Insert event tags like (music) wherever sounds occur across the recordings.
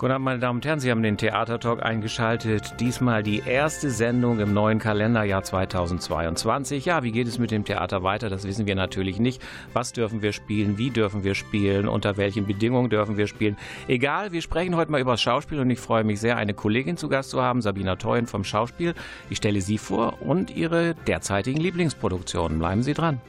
Guten Abend, meine Damen und Herren, Sie haben den Theatertalk eingeschaltet. Diesmal die erste Sendung im neuen Kalenderjahr 2022. Ja, wie geht es mit dem Theater weiter? Das wissen wir natürlich nicht. Was dürfen wir spielen? Wie dürfen wir spielen? Unter welchen Bedingungen dürfen wir spielen? Egal, wir sprechen heute mal über das Schauspiel und ich freue mich sehr, eine Kollegin zu Gast zu haben, Sabina Theuen vom Schauspiel. Ich stelle sie vor und ihre derzeitigen Lieblingsproduktionen. Bleiben Sie dran.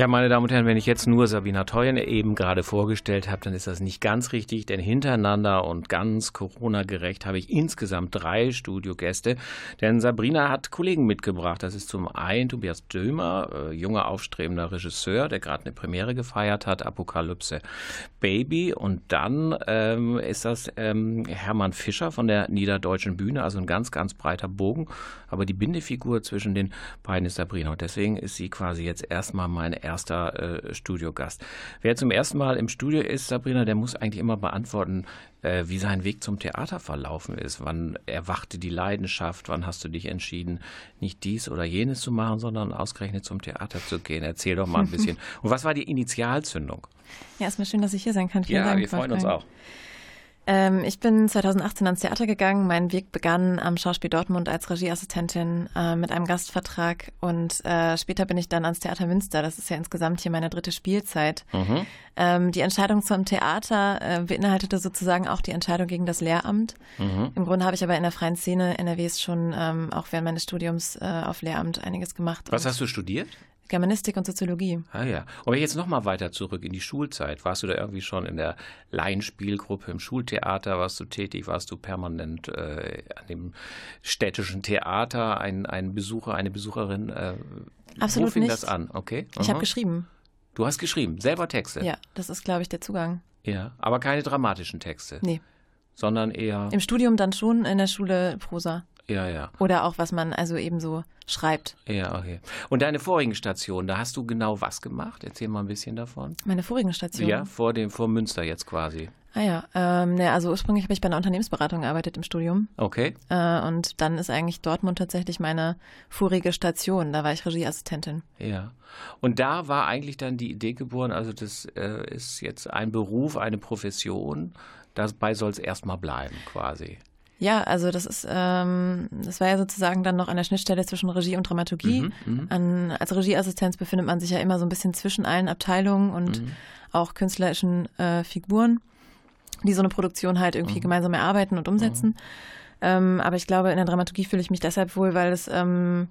Ja, meine Damen und Herren, wenn ich jetzt nur Sabina Teuen eben gerade vorgestellt habe, dann ist das nicht ganz richtig, denn hintereinander und ganz Corona-gerecht habe ich insgesamt drei Studiogäste. Denn Sabrina hat Kollegen mitgebracht. Das ist zum einen Tobias Dömer, äh, junger aufstrebender Regisseur, der gerade eine Premiere gefeiert hat, Apokalypse Baby. Und dann ähm, ist das ähm, Hermann Fischer von der Niederdeutschen Bühne, also ein ganz, ganz breiter Bogen. Aber die Bindefigur zwischen den beiden ist Sabrina. Und deswegen ist sie quasi jetzt erstmal meine erster äh, Studiogast. Wer zum ersten Mal im Studio ist, Sabrina, der muss eigentlich immer beantworten, äh, wie sein Weg zum Theater verlaufen ist. Wann erwachte die Leidenschaft? Wann hast du dich entschieden, nicht dies oder jenes zu machen, sondern ausgerechnet zum Theater zu gehen? Erzähl doch mal ein bisschen. (laughs) Und was war die Initialzündung? Ja, erstmal schön, dass ich hier sein kann. Vielen ja, Dank. wir freuen uns auch. Ähm, ich bin 2018 ans Theater gegangen. Mein Weg begann am Schauspiel Dortmund als Regieassistentin äh, mit einem Gastvertrag und äh, später bin ich dann ans Theater Münster. Das ist ja insgesamt hier meine dritte Spielzeit. Mhm. Ähm, die Entscheidung zum Theater äh, beinhaltete sozusagen auch die Entscheidung gegen das Lehramt. Mhm. Im Grunde habe ich aber in der freien Szene NRWs schon ähm, auch während meines Studiums äh, auf Lehramt einiges gemacht. Was hast du studiert? Germanistik und Soziologie. Ah ja. Aber jetzt nochmal weiter zurück in die Schulzeit. Warst du da irgendwie schon in der Laienspielgruppe im Schultheater? Warst du tätig? Warst du permanent äh, an dem städtischen Theater? Ein, ein Besucher, eine Besucherin? Äh, Absolut wo fing nicht. das an? Okay. Ich habe geschrieben. Du hast geschrieben, selber Texte? Ja, das ist, glaube ich, der Zugang. Ja, aber keine dramatischen Texte? Nee. Sondern eher... Im Studium dann schon, in der Schule Prosa. Ja, ja. Oder auch, was man also eben so schreibt. Ja, okay. Und deine vorigen Stationen, da hast du genau was gemacht? Erzähl mal ein bisschen davon. Meine vorigen Stationen? Ja, vor dem, vor Münster jetzt quasi. Ah ja, ähm, ne, also ursprünglich habe ich bei einer Unternehmensberatung gearbeitet im Studium. Okay. Äh, und dann ist eigentlich Dortmund tatsächlich meine vorige Station. Da war ich Regieassistentin. Ja. Und da war eigentlich dann die Idee geboren, also das äh, ist jetzt ein Beruf, eine Profession. Dabei soll es erstmal bleiben, quasi. Ja, also das ist, ähm, das war ja sozusagen dann noch an der Schnittstelle zwischen Regie und Dramaturgie. Mhm, An, als Regieassistenz befindet man sich ja immer so ein bisschen zwischen allen Abteilungen und Mhm. auch künstlerischen äh, Figuren, die so eine Produktion halt irgendwie Mhm. gemeinsam erarbeiten und umsetzen. Ähm, aber ich glaube, in der Dramaturgie fühle ich mich deshalb wohl, weil es ähm,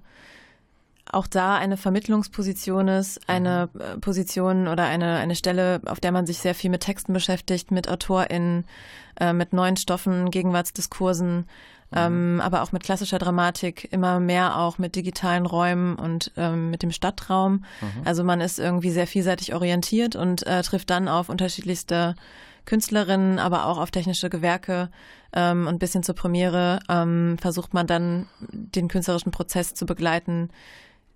auch da eine Vermittlungsposition ist, eine äh, Position oder eine, eine Stelle, auf der man sich sehr viel mit Texten beschäftigt, mit AutorInnen, äh, mit neuen Stoffen, Gegenwartsdiskursen, ähm, aber auch mit klassischer Dramatik, immer mehr auch mit digitalen Räumen und ähm, mit dem Stadtraum. Also man ist irgendwie sehr vielseitig orientiert und äh, trifft dann auf unterschiedlichste Künstlerinnen, aber auch auf technische Gewerke ähm, und bis hin zur Premiere ähm, versucht man dann den künstlerischen Prozess zu begleiten,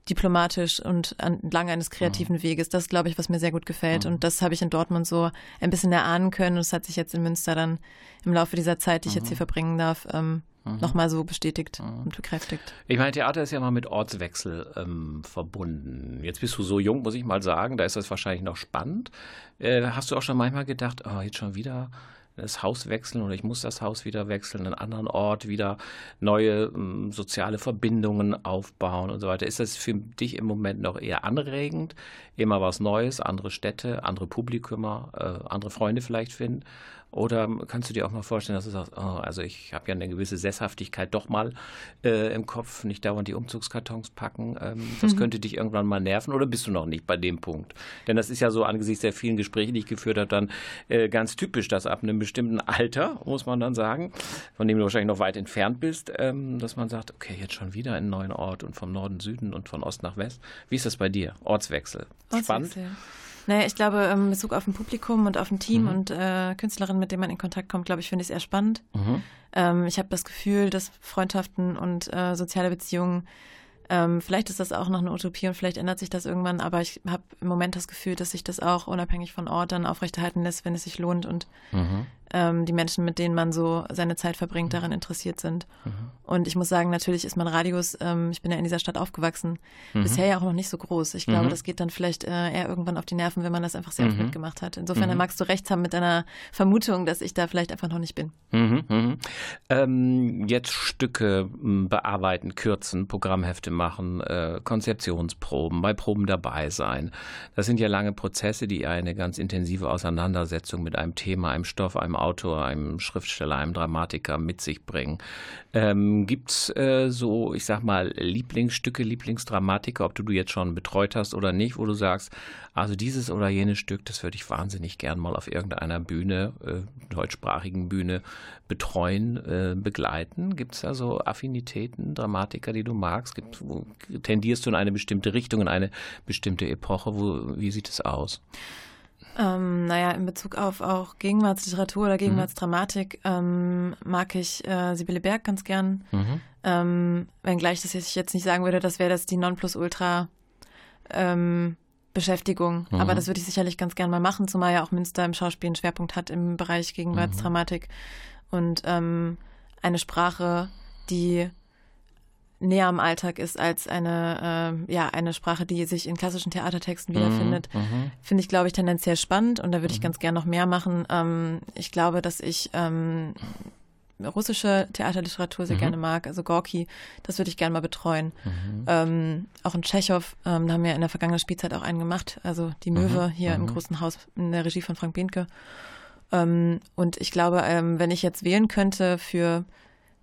diplomatisch und entlang eines kreativen Weges. Das ist, glaube ich, was mir sehr gut gefällt. Und das habe ich in Dortmund so ein bisschen erahnen können. Und das hat sich jetzt in Münster dann im Laufe dieser Zeit, die ich jetzt hier verbringen darf, ähm, nochmal so bestätigt und bekräftigt. Ich meine, Theater ist ja mal mit Ortswechsel ähm, verbunden. Jetzt bist du so jung, muss ich mal sagen, da ist das wahrscheinlich noch spannend. Äh, hast du auch schon manchmal gedacht, oh, jetzt schon wieder das Haus wechseln oder ich muss das Haus wieder wechseln, einen anderen Ort, wieder neue ähm, soziale Verbindungen aufbauen und so weiter. Ist das für dich im Moment noch eher anregend? Immer was Neues, andere Städte, andere Publikumer, äh, andere Freunde vielleicht finden? Oder kannst du dir auch mal vorstellen, dass du sagst, oh, also ich habe ja eine gewisse Sesshaftigkeit doch mal äh, im Kopf, nicht dauernd die Umzugskartons packen. Ähm, das könnte dich irgendwann mal nerven oder bist du noch nicht bei dem Punkt? Denn das ist ja so angesichts der vielen Gespräche, die ich geführt habe, dann äh, ganz typisch, dass ab einem bestimmten Alter, muss man dann sagen, von dem du wahrscheinlich noch weit entfernt bist, ähm, dass man sagt, okay, jetzt schon wieder einen neuen Ort und vom Norden, Süden und von Ost nach West. Wie ist das bei dir? Ortswechsel. Spannend? Naja, ich glaube, in Bezug auf ein Publikum und auf ein Team und äh, Künstlerinnen, mit denen man in Kontakt kommt, glaube ich, finde ich es eher spannend. Ähm, ich habe das Gefühl, dass Freundschaften und äh, soziale Beziehungen, ähm, vielleicht ist das auch noch eine Utopie und vielleicht ändert sich das irgendwann, aber ich habe im Moment das Gefühl, dass sich das auch unabhängig von Ort dann aufrechterhalten lässt, wenn es sich lohnt und ähm, die Menschen, mit denen man so seine Zeit verbringt, daran interessiert sind. Und ich muss sagen, natürlich ist mein Radius, ähm, ich bin ja in dieser Stadt aufgewachsen, bisher ja auch noch nicht so groß. Ich glaube, das geht dann vielleicht äh, eher irgendwann auf die Nerven, wenn man das einfach sehr oft mitgemacht hat. Insofern dann magst du recht haben mit deiner Vermutung, dass ich da vielleicht einfach noch nicht bin. Mhm, mhm. Ähm, jetzt Stücke m, bearbeiten, kürzen, Programmhefte machen, äh, Konzeptionsproben, bei Proben dabei sein. Das sind ja lange Prozesse, die eine ganz intensive Auseinandersetzung mit einem Thema, einem Stoff, einem Autor, einem Schriftsteller, einem Dramatiker mit sich bringen. Ähm, gibt's äh, so, ich sag mal, Lieblingsstücke, Lieblingsdramatiker, ob du du jetzt schon betreut hast oder nicht, wo du sagst, also dieses oder jenes Stück, das würde ich wahnsinnig gern mal auf irgendeiner Bühne, äh, deutschsprachigen Bühne, betreuen, äh, begleiten? Gibt es da so Affinitäten, Dramatiker, die du magst? Gibt, wo, tendierst du in eine bestimmte Richtung, in eine bestimmte Epoche? Wo, wie sieht es aus? Ähm, naja, in Bezug auf auch Gegenwartsliteratur oder Gegenwartsdramatik ähm, mag ich äh, Sibylle Berg ganz gern. Ähm, wenngleich das ich jetzt nicht sagen würde, das wäre das die Nonplusultra ähm, Beschäftigung. Aber das würde ich sicherlich ganz gern mal machen, zumal ja auch Münster im Schauspiel einen Schwerpunkt hat im Bereich Gegenwartsdramatik. Und ähm, eine Sprache, die näher am Alltag ist als eine, äh, ja, eine Sprache, die sich in klassischen Theatertexten wiederfindet, finde ich, glaube ich, tendenziell spannend und da würde ich ganz gern noch mehr machen. Ähm, ich glaube, dass ich ähm, russische Theaterliteratur sehr gerne mag, also Gorki, das würde ich gerne mal betreuen. Ähm, auch in Tschechow, ähm, da haben wir in der vergangenen Spielzeit auch einen gemacht, also die Möwe hier im großen Haus in der Regie von Frank Behnke. Ähm, und ich glaube, ähm, wenn ich jetzt wählen könnte für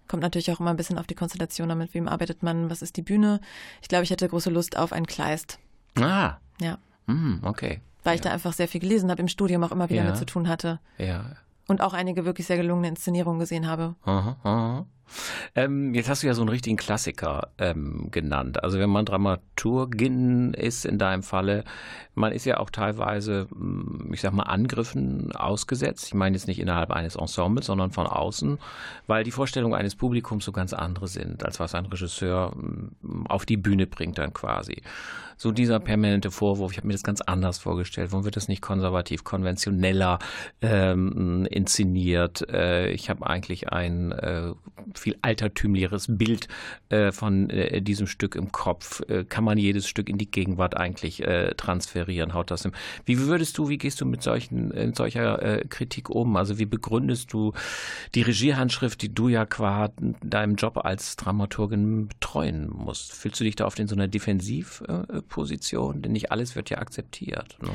kommt natürlich auch immer ein bisschen auf die Konstellation an, mit wem arbeitet man, was ist die Bühne. Ich glaube, ich hätte große Lust auf ein Kleist. Ah. Ja. Mm, okay. Weil ja. ich da einfach sehr viel gelesen habe, im Studium auch immer wieder Ja. mit zu tun hatte. Ja. Und auch einige wirklich sehr gelungene Inszenierungen gesehen habe. Aha, aha. Ähm, jetzt hast du ja so einen richtigen Klassiker ähm, genannt. Also wenn man Dramaturgin ist in deinem Falle, man ist ja auch teilweise, mm, ich sag mal, Angriffen ausgesetzt. Ich meine jetzt nicht innerhalb eines Ensembles, sondern von außen, weil die Vorstellungen eines Publikums so ganz andere sind, als was ein Regisseur mm, auf die Bühne bringt dann quasi. So dieser permanente Vorwurf, ich habe mir das ganz anders vorgestellt. Warum wird das nicht konservativ, konventioneller ähm, inszeniert? Äh, ich habe eigentlich ein äh, viel altertümlicheres Bild äh, von äh, diesem Stück im Kopf. Äh, kann man jedes Stück in die Gegenwart eigentlich äh, transferieren? Haut das im Wie würdest du, wie gehst du mit solchen, in solcher äh, Kritik um? Also wie begründest du die Regiehandschrift, die du ja qua deinem Job als Dramaturgin betreuen musst? Fühlst du dich da oft in so einer Defensivposition? Denn nicht alles wird ja akzeptiert. Ne?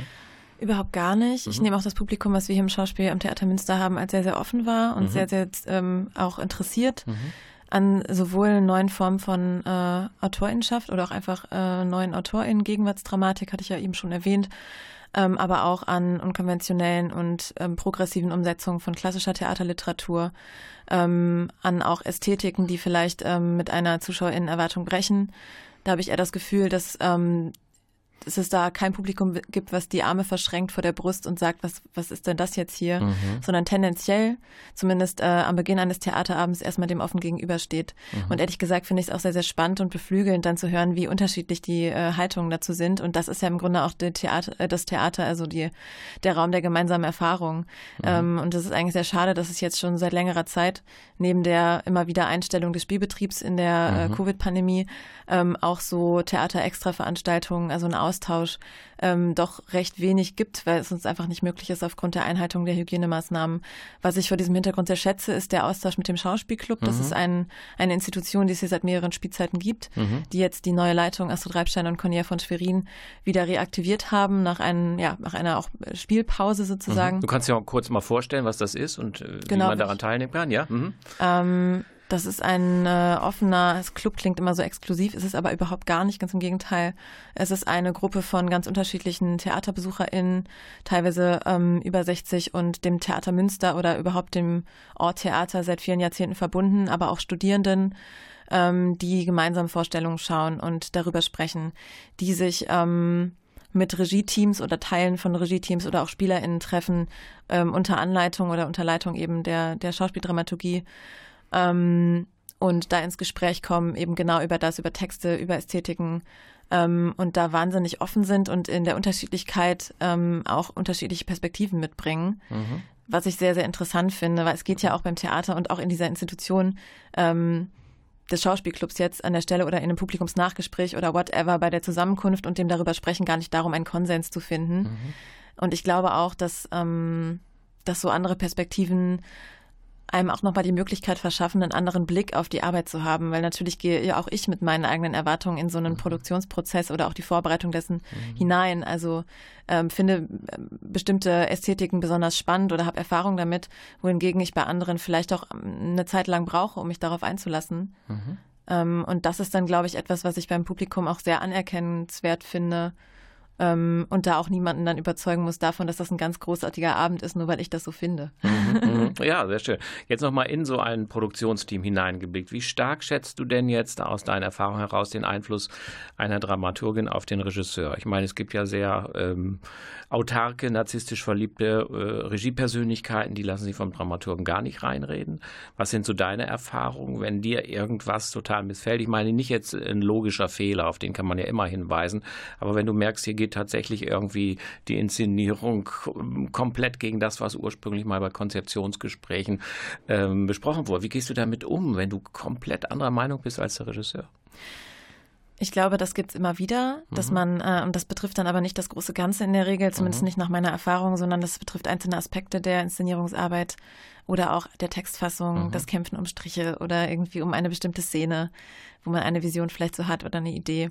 Überhaupt gar nicht. Ich Mhm. nehme auch das Publikum, was wir hier im Schauspiel am Theater Münster haben, als sehr, sehr offen wahr und Mhm. sehr, sehr ähm, auch interessiert Mhm. an sowohl neuen Formen von äh, Autorinnenschaft oder auch einfach äh, neuen AutorInnen. Gegenwartsdramatik hatte ich ja eben schon erwähnt. Ähm, aber auch an unkonventionellen und ähm, progressiven Umsetzungen von klassischer Theaterliteratur, ähm, an auch Ästhetiken, die vielleicht ähm, mit einer ZuschauerInnenerwartung brechen. Da habe ich eher das Gefühl, dass ähm, dass es da kein Publikum gibt, was die Arme verschränkt vor der Brust und sagt, was, was ist denn das jetzt hier, Mhm. sondern tendenziell, zumindest äh, am Beginn eines Theaterabends, erstmal dem offen gegenübersteht. Mhm. Und ehrlich gesagt finde ich es auch sehr, sehr spannend und beflügelnd, dann zu hören, wie unterschiedlich die äh, Haltungen dazu sind. Und das ist ja im Grunde auch Theater, äh, das Theater, also die, der Raum der gemeinsamen Erfahrung. Ähm, und das ist eigentlich sehr schade, dass es jetzt schon seit längerer Zeit neben der immer wieder Einstellung des Spielbetriebs in der äh, Covid-Pandemie ähm, auch so Theater-Extra-Veranstaltungen, also ein Austausch, ähm, doch recht wenig gibt, weil es uns einfach nicht möglich ist aufgrund der Einhaltung der Hygienemaßnahmen. Was ich vor diesem Hintergrund sehr schätze, ist der Austausch mit dem Schauspielclub. Das ist ein, eine Institution, die es hier seit mehreren Spielzeiten gibt, die jetzt die neue Leitung Astrid Reibstein und Cornelia von Schwerin wieder reaktiviert haben nach, einem, ja, nach einer auch Spielpause sozusagen. Du kannst dir auch kurz mal vorstellen, was das ist und äh, wie Genau, man daran teilnehmen kann, ja? Mhm. Ähm, das ist ein äh, offener, das Club klingt immer so exklusiv, ist es aber überhaupt gar nicht, ganz im Gegenteil. Es ist eine Gruppe von ganz unterschiedlichen TheaterbesucherInnen, teilweise ähm, über 60 und dem Theater Münster oder überhaupt dem Ort Theater seit vielen Jahrzehnten verbunden, aber auch Studierenden, ähm, die gemeinsam Vorstellungen schauen und darüber sprechen, die sich ähm, mit Regieteams oder Teilen von Regieteams oder auch SpielerInnen treffen, ähm, unter Anleitung oder unter Leitung eben der, der Schauspieldramaturgie ähm, und da ins Gespräch kommen, eben genau über das, über Texte, über Ästhetiken ähm, und da wahnsinnig offen sind und in der Unterschiedlichkeit ähm, auch unterschiedliche Perspektiven mitbringen. Was ich sehr, sehr interessant finde, weil es geht ja auch beim Theater und auch in dieser Institution ähm, des Schauspielclubs jetzt an der Stelle oder in einem Publikumsnachgespräch oder whatever bei der Zusammenkunft und dem darüber sprechen gar nicht darum, einen Konsens zu finden. Und ich glaube auch, dass, ähm, dass so andere Perspektiven einem auch nochmal die Möglichkeit verschaffen, einen anderen Blick auf die Arbeit zu haben, weil natürlich gehe ja auch ich mit meinen eigenen Erwartungen in so einen Produktionsprozess oder auch die Vorbereitung dessen hinein. Also ähm, finde ähm, bestimmte Ästhetiken besonders spannend oder habe Erfahrung damit, wohingegen ich bei anderen vielleicht auch ähm, eine Zeit lang brauche, um mich darauf einzulassen. Ähm, und das ist dann, glaube ich, etwas, was ich beim Publikum auch sehr anerkennenswert finde. Ähm, und da auch niemanden dann überzeugen muss davon, dass das ein ganz großartiger Abend ist, nur weil ich das so finde. Mhm. (laughs) Ja, sehr schön. Jetzt nochmal in so ein Produktionsteam hineingeblickt. Wie stark schätzt du denn jetzt aus deiner Erfahrung heraus den Einfluss einer Dramaturgin auf den Regisseur? Ich meine, es gibt ja sehr ähm, autarke, narzisstisch verliebte äh, Regiepersönlichkeiten, die lassen sich vom Dramaturgen gar nicht reinreden. Was sind so deine Erfahrungen, wenn dir irgendwas total missfällt? Ich meine, nicht jetzt ein logischer Fehler, auf den kann man ja immer hinweisen, aber wenn du merkst, hier geht tatsächlich irgendwie die Inszenierung ähm, komplett gegen das, was ursprünglich mal bei Konzeptionsgesprächen ähm, besprochen wurde. Wie gehst du damit um, wenn du komplett anderer Meinung bist als der Regisseur? Ich glaube, das gibt's immer wieder, dass man, äh, und das betrifft dann aber nicht das große Ganze in der Regel, zumindest nicht nach meiner Erfahrung, sondern das betrifft einzelne Aspekte der Inszenierungsarbeit oder auch der Textfassung, das Kämpfen um Striche oder irgendwie um eine bestimmte Szene, wo man eine Vision vielleicht so hat oder eine Idee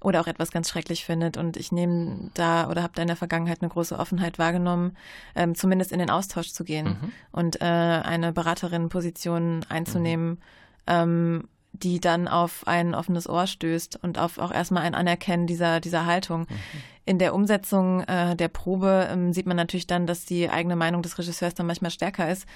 oder auch etwas ganz schrecklich findet. Und ich nehme da oder habe da in der Vergangenheit eine große Offenheit wahrgenommen, ähm, zumindest in den Austausch zu gehen und äh, eine Beraterin-Position einzunehmen, ähm, die dann auf ein offenes Ohr stößt und auf auch erstmal ein Anerkennen dieser, dieser Haltung. Mhm. In der Umsetzung äh, der Probe ähm, sieht man natürlich dann, dass die eigene Meinung des Regisseurs dann manchmal stärker ist,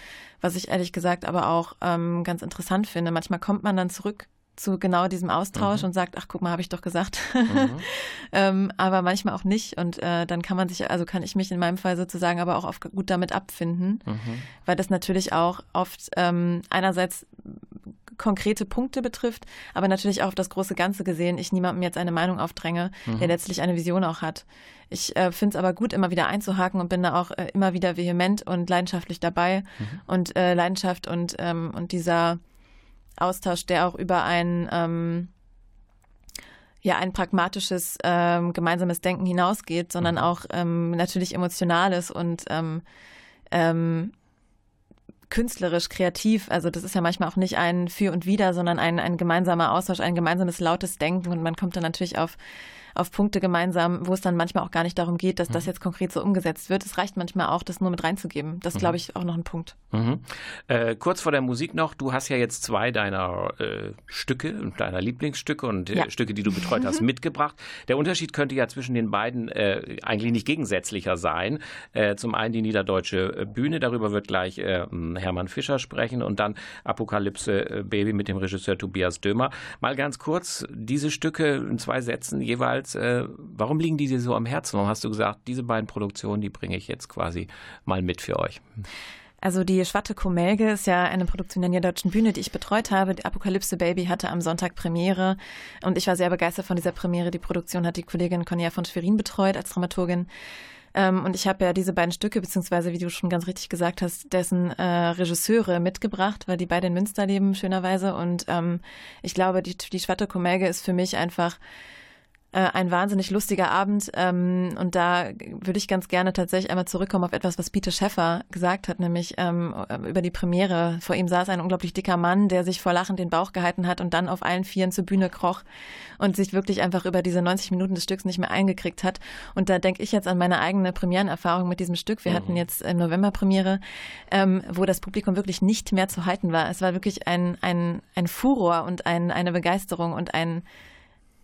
was ich ehrlich gesagt aber auch ähm, ganz interessant finde. Manchmal kommt man dann zurück zu genau diesem Austausch mhm. und sagt, ach guck mal, habe ich doch gesagt. Mhm. (laughs) ähm, aber manchmal auch nicht. Und äh, dann kann man sich, also kann ich mich in meinem Fall sozusagen aber auch auf, gut damit abfinden, mhm. weil das natürlich auch oft ähm, einerseits konkrete Punkte betrifft, aber natürlich auch auf das große Ganze gesehen, ich niemandem jetzt eine Meinung aufdränge, der mhm. letztlich eine Vision auch hat. Ich äh, finde es aber gut, immer wieder einzuhaken und bin da auch äh, immer wieder vehement und leidenschaftlich dabei. Mhm. Und äh, Leidenschaft und, ähm, und dieser Austausch, der auch über ein ähm, ja ein pragmatisches ähm, gemeinsames Denken hinausgeht, sondern mhm. auch ähm, natürlich emotionales und ähm, ähm, künstlerisch, kreativ. Also das ist ja manchmal auch nicht ein Für und Wider, sondern ein, ein gemeinsamer Austausch, ein gemeinsames lautes Denken und man kommt dann natürlich auf auf Punkte gemeinsam, wo es dann manchmal auch gar nicht darum geht, dass mhm. das jetzt konkret so umgesetzt wird. Es reicht manchmal auch, das nur mit reinzugeben. Das ist, mhm. glaube ich, auch noch ein Punkt. Mhm. Äh, kurz vor der Musik noch, du hast ja jetzt zwei deiner äh, Stücke, deiner Lieblingsstücke und äh, ja. Stücke, die du betreut hast, mitgebracht. Der Unterschied könnte ja zwischen den beiden äh, eigentlich nicht gegensätzlicher sein. Äh, zum einen die Niederdeutsche Bühne, darüber wird gleich Hermann Fischer sprechen und dann Apokalypse Baby mit dem Regisseur Tobias Dömer. Mal ganz kurz, diese Stücke in zwei Sätzen jeweils jeweils, äh, warum liegen die dir so am Herzen? Warum hast du gesagt, diese beiden Produktionen, die bringe ich jetzt quasi mal mit für euch? Also die Schwatte Komelge ist ja eine Produktion der Niederdeutschen Bühne, die ich betreut habe. Die Apokalypse Baby hatte am Sonntag Premiere und ich war sehr begeistert von dieser Premiere. Die Produktion hat die Kollegin Cornelia von Schwerin betreut als Dramaturgin. Ähm, und ich habe ja diese beiden Stücke, beziehungsweise wie du schon ganz richtig gesagt hast, dessen äh, Regisseure mitgebracht, weil die beide in Münster leben, schönerweise. Und ähm, ich glaube, die, die Schwatte Komelge ist für mich einfach ein wahnsinnig lustiger Abend. Ähm, und da würde ich ganz gerne tatsächlich einmal zurückkommen auf etwas, was Peter Schäffer gesagt hat, nämlich ähm, über die Premiere. Vor ihm saß ein unglaublich dicker Mann, der sich vor Lachen den Bauch gehalten hat und dann auf allen Vieren zur Bühne kroch und sich wirklich einfach über diese 90 Minuten des Stücks nicht mehr eingekriegt hat. Und da denke ich jetzt an meine eigene Premierenerfahrung mit diesem Stück. Wir mhm. hatten jetzt im November Premiere, ähm, wo das Publikum wirklich nicht mehr zu halten war. Es war wirklich ein, ein, ein Furor und ein, eine Begeisterung und ein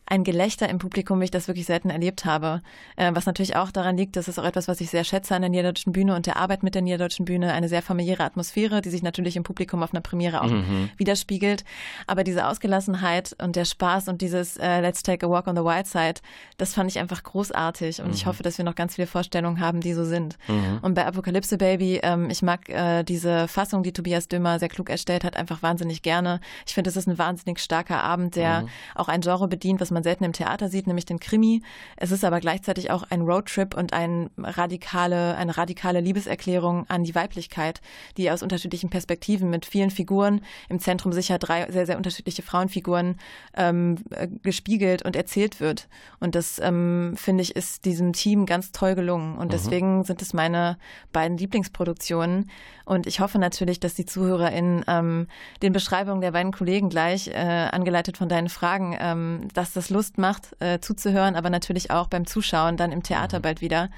ein Gelächter im Publikum, wie ich das wirklich selten erlebt habe. Äh, was natürlich auch daran liegt, das ist auch etwas, was ich sehr schätze an der Niederdeutschen Bühne und der Arbeit mit der Niederdeutschen Bühne. Eine sehr familiäre Atmosphäre, die sich natürlich im Publikum auf einer Premiere auch mhm. widerspiegelt. Aber diese Ausgelassenheit und der Spaß und dieses äh, Let's Take a Walk on the Wild Side, das fand ich einfach großartig. Und mhm. ich hoffe, dass wir noch ganz viele Vorstellungen haben, die so sind. Mhm. Und bei Apokalypse Baby, ähm, ich mag äh, diese Fassung, die Tobias Dömer sehr klug erstellt hat, einfach wahnsinnig gerne. Ich finde, es ist ein wahnsinnig starker Abend, der mhm. auch ein Genre bedient, was man selten im Theater sieht, nämlich den Krimi. Es ist aber gleichzeitig auch ein Roadtrip und ein radikale, eine radikale Liebeserklärung an die Weiblichkeit, die aus unterschiedlichen Perspektiven mit vielen Figuren, im Zentrum sicher drei sehr, sehr unterschiedliche Frauenfiguren, ähm, äh, gespiegelt und erzählt wird. Und das, ähm, finde ich, ist diesem Team ganz toll gelungen. Und mhm. deswegen sind es meine beiden Lieblingsproduktionen. Und ich hoffe natürlich, dass die ZuhörerInnen ähm, den Beschreibungen der beiden Kollegen gleich, äh, angeleitet von deinen Fragen, ähm, dass das Lust macht, äh, zuzuhören, aber natürlich auch beim Zuschauen dann im Theater mhm. bald wieder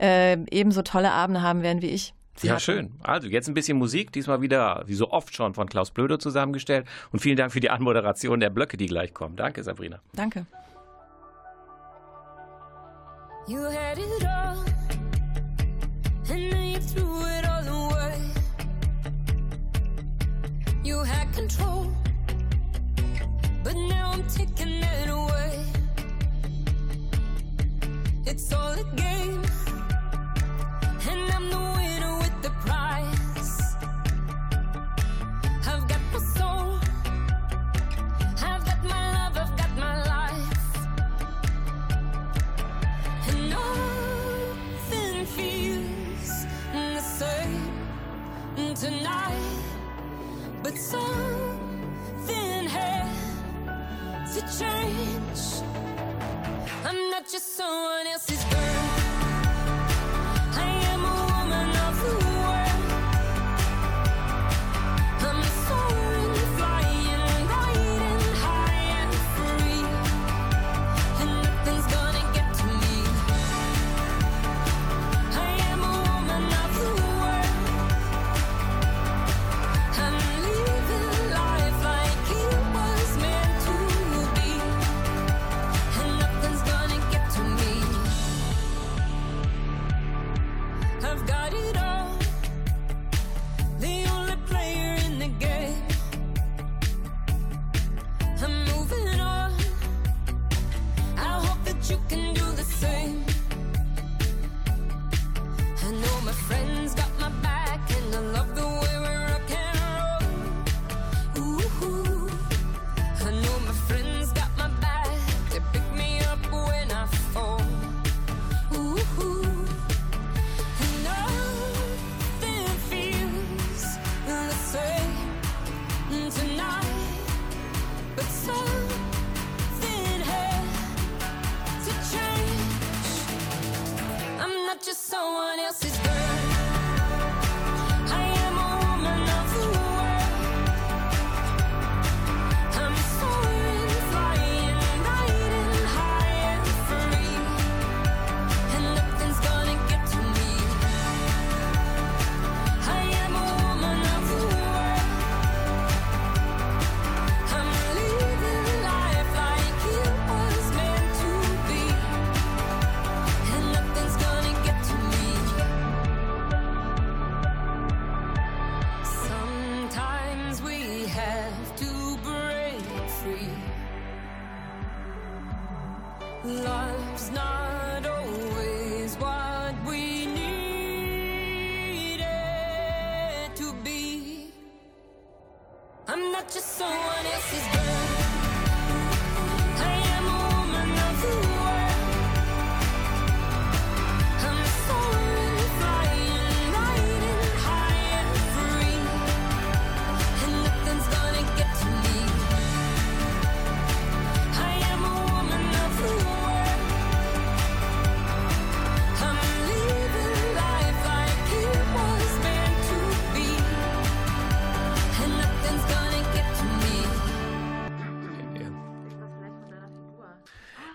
äh, ebenso tolle Abende haben werden wie ich. Sie ja, hatten. schön. Also jetzt ein bisschen Musik, diesmal wieder, wie so oft schon, von Klaus Blödo zusammengestellt. Und vielen Dank für die Anmoderation der Blöcke, die gleich kommen. Danke, Sabrina. Danke. You had it all, and then you threw it all away. You had control, but now I'm taking it away. It's all a game,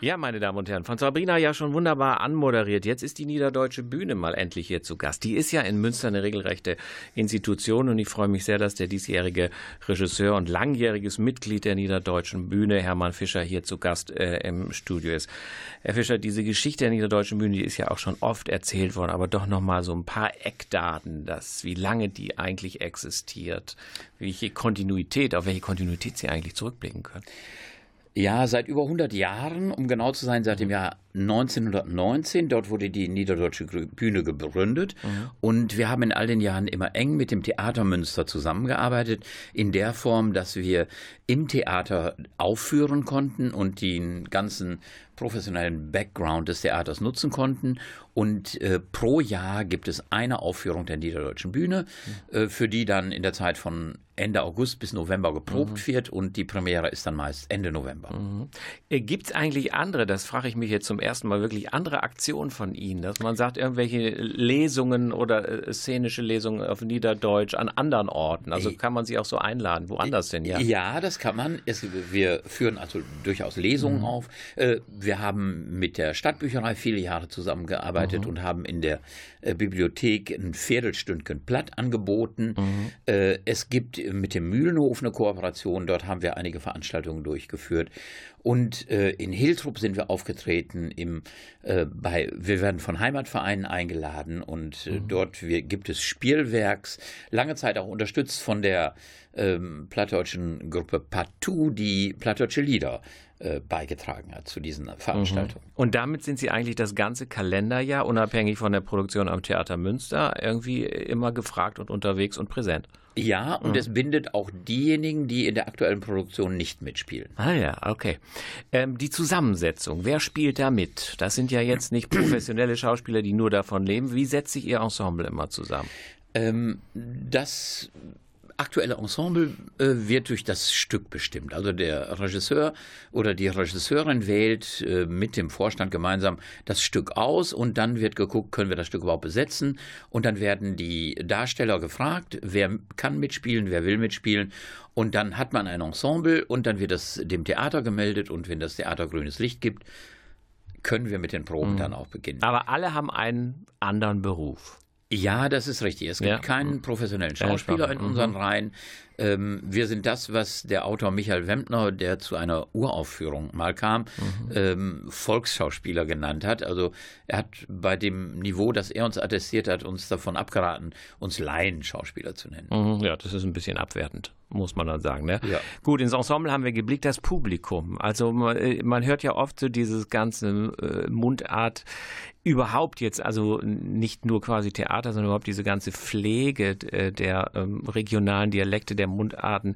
Ja, meine Damen und Herren, von Sabrina ja schon wunderbar anmoderiert. Jetzt ist die Niederdeutsche Bühne mal endlich hier zu Gast. Die ist ja in Münster eine regelrechte Institution und ich freue mich sehr, dass der diesjährige Regisseur und langjähriges Mitglied der Niederdeutschen Bühne, Hermann Fischer, hier zu Gast äh, im Studio ist. Herr Fischer, diese Geschichte der Niederdeutschen Bühne, die ist ja auch schon oft erzählt worden, aber doch noch mal so ein paar Eckdaten, dass, wie lange die eigentlich existiert, welche Kontinuität, auf welche Kontinuität Sie eigentlich zurückblicken können. Ja, seit über 100 Jahren, um genau zu sein, seit dem Jahr 1919. Dort wurde die Niederdeutsche Bühne gegründet. Mhm. Und wir haben in all den Jahren immer eng mit dem Theater Münster zusammengearbeitet, in der Form, dass wir im Theater aufführen konnten und den ganzen professionellen Background des Theaters nutzen konnten. Und äh, pro Jahr gibt es eine Aufführung der Niederdeutschen Bühne, mhm. äh, für die dann in der Zeit von Ende August bis November geprobt mhm. wird und die Premiere ist dann meist Ende November. Mhm. Äh, gibt es eigentlich andere, das frage ich mich jetzt zum ersten Mal wirklich, andere Aktionen von Ihnen, dass man sagt, irgendwelche Lesungen oder äh, szenische Lesungen auf Niederdeutsch an anderen Orten? Also kann man sie auch so einladen, woanders denn, ja? Ja, das kann man. Es, wir führen also durchaus Lesungen mhm. auf. Äh, wir haben mit der Stadtbücherei viele Jahre zusammengearbeitet mhm. und haben in der äh, Bibliothek ein Viertelstündchen Platt angeboten. Mhm. Äh, es gibt mit dem Mühlenhof eine Kooperation, dort haben wir einige Veranstaltungen durchgeführt. Und äh, in Hiltrup sind wir aufgetreten. Im, äh, bei, wir werden von Heimatvereinen eingeladen und äh, mhm. dort wir, gibt es Spielwerks, lange Zeit auch unterstützt von der ähm, plattdeutschen Gruppe Patou, die plattdeutsche Lieder beigetragen hat zu diesen Veranstaltungen. Mhm. Und damit sind Sie eigentlich das ganze Kalenderjahr, unabhängig von der Produktion am Theater Münster, irgendwie immer gefragt und unterwegs und präsent. Ja, und mhm. es bindet auch diejenigen, die in der aktuellen Produktion nicht mitspielen. Ah ja, okay. Ähm, die Zusammensetzung, wer spielt da mit? Das sind ja jetzt nicht professionelle Schauspieler, die nur davon leben. Wie setzt sich Ihr Ensemble immer zusammen? Ähm, das aktuelle Ensemble äh, wird durch das Stück bestimmt. Also der Regisseur oder die Regisseurin wählt äh, mit dem Vorstand gemeinsam das Stück aus und dann wird geguckt, können wir das Stück überhaupt besetzen und dann werden die Darsteller gefragt, wer kann mitspielen, wer will mitspielen und dann hat man ein Ensemble und dann wird das dem Theater gemeldet und wenn das Theater grünes Licht gibt, können wir mit den Proben mhm. dann auch beginnen. Aber alle haben einen anderen Beruf. Ja, das ist richtig. Es gibt ja. keinen professionellen Schauspieler in unseren mhm. Reihen. Ähm, wir sind das, was der Autor Michael Wempner, der zu einer Uraufführung mal kam, mhm. ähm, Volksschauspieler genannt hat. Also er hat bei dem Niveau, das er uns attestiert hat, uns davon abgeraten, uns Laienschauspieler zu nennen. Mhm, ja, das ist ein bisschen abwertend, muss man dann sagen. Ne? Ja. Gut, ins Ensemble haben wir geblickt, das Publikum. Also man, äh, man hört ja oft so dieses ganze äh, Mundart überhaupt jetzt, also nicht nur quasi Theater, sondern überhaupt diese ganze Pflege äh, der ähm, regionalen Dialekte, der Mundarten,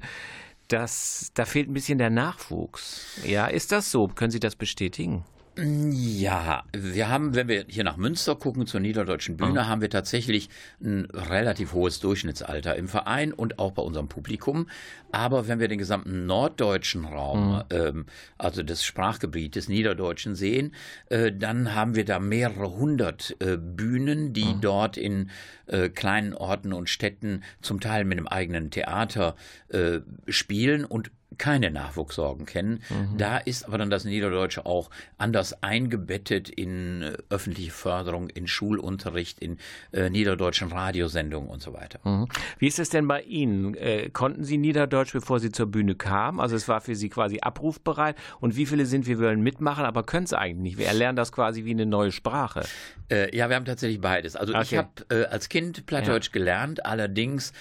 das, da fehlt ein bisschen der Nachwuchs. Ja, ist das so? Können Sie das bestätigen? Ja, wir haben, wenn wir hier nach Münster gucken, zur Niederdeutschen Bühne, mhm. haben wir tatsächlich ein relativ hohes Durchschnittsalter im Verein und auch bei unserem Publikum. Aber wenn wir den gesamten norddeutschen Raum, mhm. ähm, also das Sprachgebiet des Niederdeutschen sehen, äh, dann haben wir da mehrere hundert äh, Bühnen, die mhm. dort in äh, kleinen Orten und Städten zum Teil mit einem eigenen Theater äh, spielen und keine Nachwuchssorgen kennen. Mhm. Da ist aber dann das Niederdeutsche auch anders eingebettet in äh, öffentliche Förderung, in Schulunterricht, in äh, niederdeutschen Radiosendungen und so weiter. Mhm. Wie ist es denn bei Ihnen? Äh, konnten Sie Niederdeutsch, bevor Sie zur Bühne kamen? Also es war für Sie quasi abrufbereit. Und wie viele sind, wir wollen mitmachen, aber können es eigentlich nicht? Wir erlernen das quasi wie eine neue Sprache. Äh, ja, wir haben tatsächlich beides. Also okay. ich habe äh, als Kind Plattdeutsch ja. gelernt, allerdings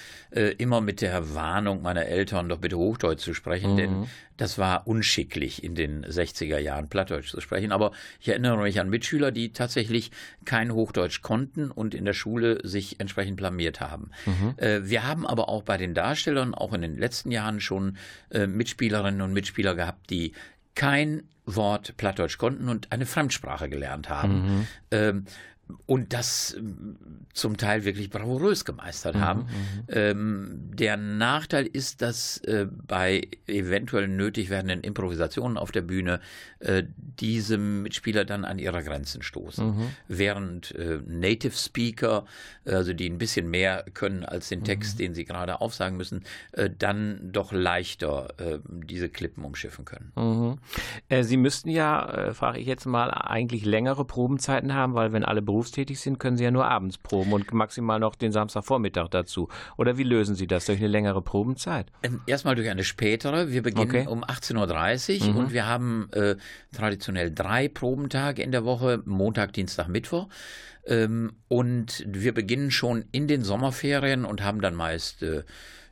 immer mit der Warnung meiner Eltern, doch bitte Hochdeutsch zu sprechen sprechen, mhm. denn das war unschicklich in den 60er Jahren Plattdeutsch zu sprechen. Aber ich erinnere mich an Mitschüler, die tatsächlich kein Hochdeutsch konnten und in der Schule sich entsprechend blamiert haben. Mhm. Äh, wir haben aber auch bei den Darstellern, auch in den letzten Jahren schon äh, Mitspielerinnen und Mitspieler gehabt, die kein Wort Plattdeutsch konnten und eine Fremdsprache gelernt haben. Mhm. Ähm, und das ähm, zum Teil wirklich bravourös gemeistert haben. Mhm, mhm, ähm, der Nachteil ist, dass äh, bei eventuell nötig werdenden Improvisationen auf der Bühne äh, diese Mitspieler dann an ihre Grenzen stoßen. Mhm. Während äh, Native Speaker, also die ein bisschen mehr können als den Text, mhm. den sie gerade aufsagen müssen, äh, dann doch leichter äh, diese Klippen umschiffen können. Mhm. Äh, sie müssten ja, frage ich jetzt mal, eigentlich längere Probenzeiten haben, weil wenn alle berufstätig sind, können Sie ja nur abends proben und maximal noch den Samstagvormittag dazu. Oder wie lösen Sie das? Durch eine längere Probenzeit? Ähm, erstmal durch eine spätere. Wir beginnen okay. um 18.30 Uhr mhm. und wir haben äh, traditionell drei Probentage in der Woche, Montag, Dienstag, Mittwoch. Ähm, und wir beginnen schon in den Sommerferien und haben dann meist äh,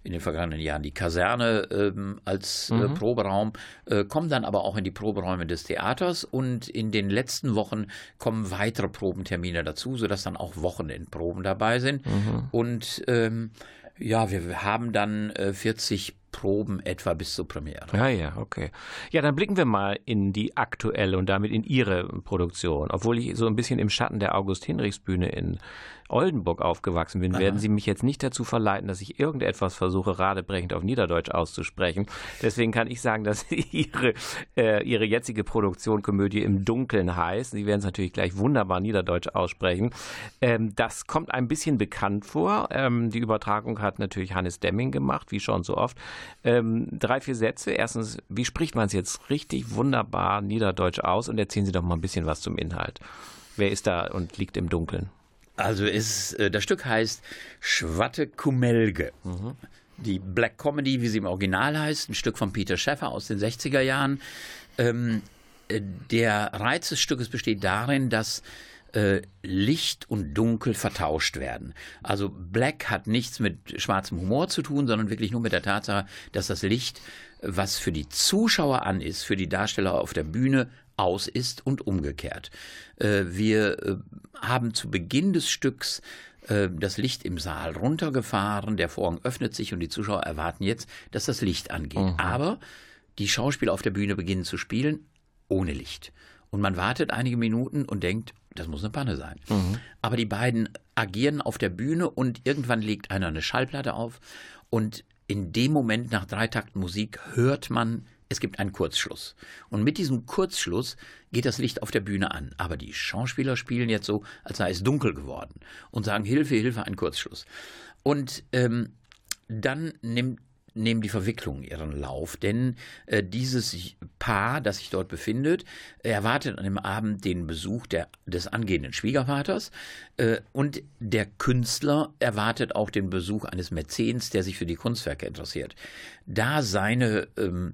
in den vergangenen Jahren die Kaserne ähm, als äh, mhm. Proberaum, äh, kommen dann aber auch in die Proberäume des Theaters und in den letzten Wochen kommen weitere Probentermine dazu, sodass dann auch Wochenendproben dabei sind. Mhm. Und ähm, ja, wir haben dann äh, 40 Proben etwa bis zur Premiere. Ja, ja, okay. Ja, dann blicken wir mal in die aktuelle und damit in Ihre Produktion. Obwohl ich so ein bisschen im Schatten der August-Hinrichs-Bühne in Oldenburg aufgewachsen bin, Aha. werden Sie mich jetzt nicht dazu verleiten, dass ich irgendetwas versuche, radebrechend auf Niederdeutsch auszusprechen. Deswegen kann ich sagen, dass (laughs) Ihre, äh, Ihre jetzige Produktion Komödie im Dunkeln heißt. Sie werden es natürlich gleich wunderbar Niederdeutsch aussprechen. Ähm, das kommt ein bisschen bekannt vor. Ähm, die Übertragung hat natürlich Hannes Demming gemacht, wie schon so oft. Ähm, drei, vier Sätze. Erstens, wie spricht man es jetzt richtig wunderbar Niederdeutsch aus? Und erzählen Sie doch mal ein bisschen was zum Inhalt. Wer ist da und liegt im Dunkeln? Also ist, äh, das Stück heißt Schwatte Kumelge. Mhm. Die Black Comedy, wie sie im Original heißt, ein Stück von Peter Schäffer aus den 60er Jahren. Ähm, äh, der Reiz des Stückes besteht darin, dass äh, Licht und Dunkel vertauscht werden. Also Black hat nichts mit schwarzem Humor zu tun, sondern wirklich nur mit der Tatsache, dass das Licht, was für die Zuschauer an ist, für die Darsteller auf der Bühne aus ist und umgekehrt. Äh, wir äh, haben zu Beginn des Stücks äh, das Licht im Saal runtergefahren, der Vorhang öffnet sich und die Zuschauer erwarten jetzt, dass das Licht angeht. Mhm. Aber die Schauspieler auf der Bühne beginnen zu spielen ohne Licht. Und man wartet einige Minuten und denkt, das muss eine Panne sein. Mhm. Aber die beiden agieren auf der Bühne und irgendwann legt einer eine Schallplatte auf und in dem Moment nach drei Takten Musik hört man es gibt einen Kurzschluss. Und mit diesem Kurzschluss geht das Licht auf der Bühne an. Aber die Schauspieler spielen jetzt so, als sei es dunkel geworden und sagen Hilfe, Hilfe, ein Kurzschluss. Und ähm, dann nimmt nehmen die Verwicklungen ihren Lauf, denn äh, dieses Paar, das sich dort befindet, erwartet an dem Abend den Besuch der, des angehenden Schwiegervaters äh, und der Künstler erwartet auch den Besuch eines Mäzens, der sich für die Kunstwerke interessiert. Da seine ähm,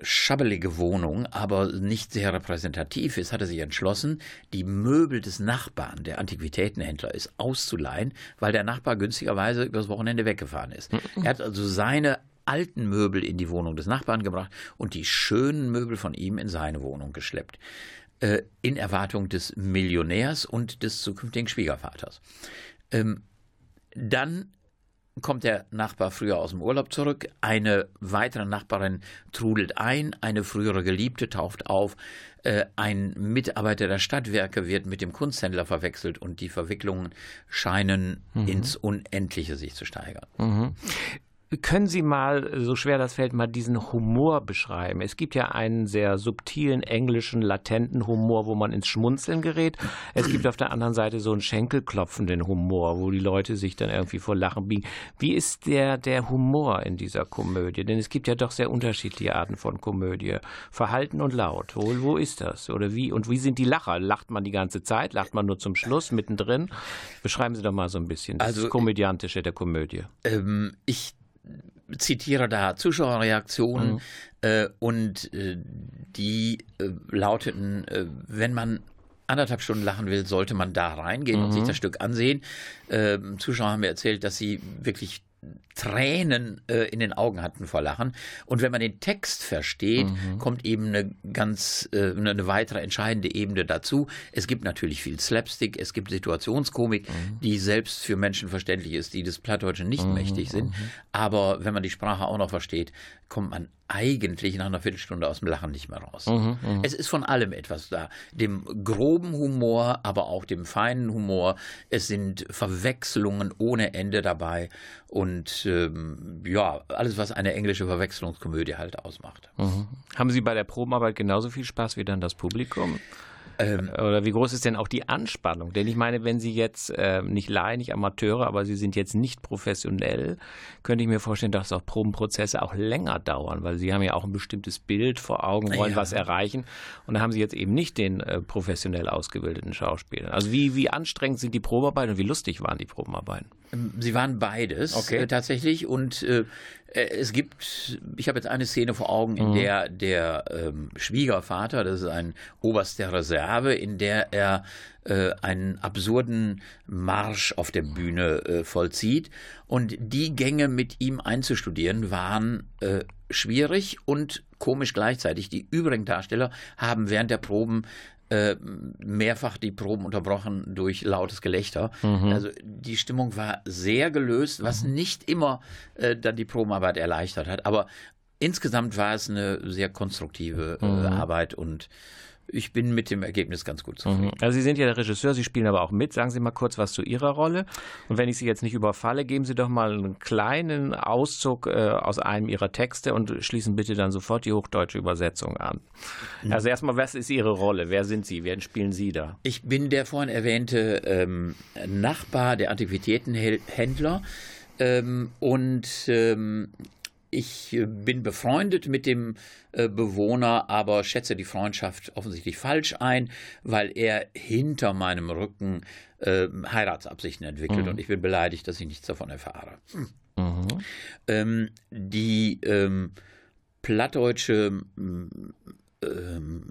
schabbelige Wohnung, aber nicht sehr repräsentativ ist, hat er sich entschlossen, die Möbel des Nachbarn, der Antiquitätenhändler ist, auszuleihen, weil der Nachbar günstigerweise übers Wochenende weggefahren ist. Er hat also seine alten Möbel in die Wohnung des Nachbarn gebracht und die schönen Möbel von ihm in seine Wohnung geschleppt. Äh, in Erwartung des Millionärs und des zukünftigen Schwiegervaters. Ähm, dann kommt der Nachbar früher aus dem Urlaub zurück, eine weitere Nachbarin trudelt ein, eine frühere Geliebte taucht auf, äh, ein Mitarbeiter der Stadtwerke wird mit dem Kunsthändler verwechselt und die Verwicklungen scheinen mhm. ins Unendliche sich zu steigern. Mhm. Können Sie mal, so schwer das fällt, mal diesen Humor beschreiben? Es gibt ja einen sehr subtilen englischen, latenten Humor, wo man ins Schmunzeln gerät. Es gibt auf der anderen Seite so einen schenkelklopfenden Humor, wo die Leute sich dann irgendwie vor Lachen biegen. Wie ist der, der Humor in dieser Komödie? Denn es gibt ja doch sehr unterschiedliche Arten von Komödie. Verhalten und laut. Wo, wo ist das? Oder wie? Und wie sind die Lacher? Lacht man die ganze Zeit? Lacht man nur zum Schluss, mittendrin? Beschreiben Sie doch mal so ein bisschen das also, Komödiantische der Komödie. Ähm, ich zitiere da Zuschauerreaktionen mhm. äh, und äh, die äh, lauteten, äh, wenn man anderthalb Stunden lachen will, sollte man da reingehen mhm. und sich mhm. das Stück ansehen. Ähm, Zuschauer haben mir erzählt, dass sie wirklich Tränen äh, in den Augen hatten vor Lachen. Und wenn man den Text versteht, mhm. kommt eben eine ganz äh, eine weitere entscheidende Ebene dazu. Es gibt natürlich viel Slapstick, es gibt Situationskomik, mhm. die selbst für Menschen verständlich ist, die des Plattdeutschen nicht mhm. mächtig sind. Mhm. Aber wenn man die Sprache auch noch versteht, kommt man eigentlich nach einer Viertelstunde aus dem Lachen nicht mehr raus. Mhm, mh. Es ist von allem etwas da. Dem groben Humor, aber auch dem feinen Humor. Es sind Verwechslungen ohne Ende dabei. Und ähm, ja, alles, was eine englische Verwechslungskomödie halt ausmacht. Mhm. Haben Sie bei der Probenarbeit genauso viel Spaß wie dann das Publikum? Ähm, Oder wie groß ist denn auch die Anspannung? Denn ich meine, wenn Sie jetzt äh, nicht Laien, nicht Amateure, aber Sie sind jetzt nicht professionell, könnte ich mir vorstellen, dass auch Probenprozesse auch länger dauern, weil Sie haben ja auch ein bestimmtes Bild vor Augen, wollen ja. was erreichen. Und da haben Sie jetzt eben nicht den äh, professionell ausgebildeten Schauspieler. Also wie, wie anstrengend sind die Probenarbeiten und wie lustig waren die Probenarbeiten? Sie waren beides okay. äh, tatsächlich und äh, äh, es gibt, ich habe jetzt eine Szene vor Augen, in mhm. der der ähm, Schwiegervater, das ist ein Oberst der Reserve, in der er äh, einen absurden Marsch auf der Bühne äh, vollzieht. Und die Gänge mit ihm einzustudieren waren äh, schwierig und komisch gleichzeitig. Die übrigen Darsteller haben während der Proben äh, mehrfach die Proben unterbrochen durch lautes Gelächter. Mhm. Also die Stimmung war sehr gelöst, was mhm. nicht immer äh, dann die Probenarbeit erleichtert hat. Aber insgesamt war es eine sehr konstruktive äh, mhm. Arbeit und ich bin mit dem Ergebnis ganz gut zufrieden. Mhm. Also Sie sind ja der Regisseur, Sie spielen aber auch mit. Sagen Sie mal kurz was zu Ihrer Rolle. Und wenn ich Sie jetzt nicht überfalle, geben Sie doch mal einen kleinen Auszug äh, aus einem Ihrer Texte und schließen bitte dann sofort die hochdeutsche Übersetzung an. Mhm. Also erstmal, was ist Ihre Rolle? Wer sind Sie? Wer spielen Sie da? Ich bin der vorhin erwähnte ähm, Nachbar der Antiquitätenhändler. Ähm, und ähm, ich äh, bin befreundet mit dem äh, Bewohner, aber schätze die Freundschaft offensichtlich falsch ein, weil er hinter meinem Rücken äh, Heiratsabsichten entwickelt mhm. und ich bin beleidigt, dass ich nichts davon erfahre. Hm. Mhm. Ähm, die ähm, plattdeutsche ähm,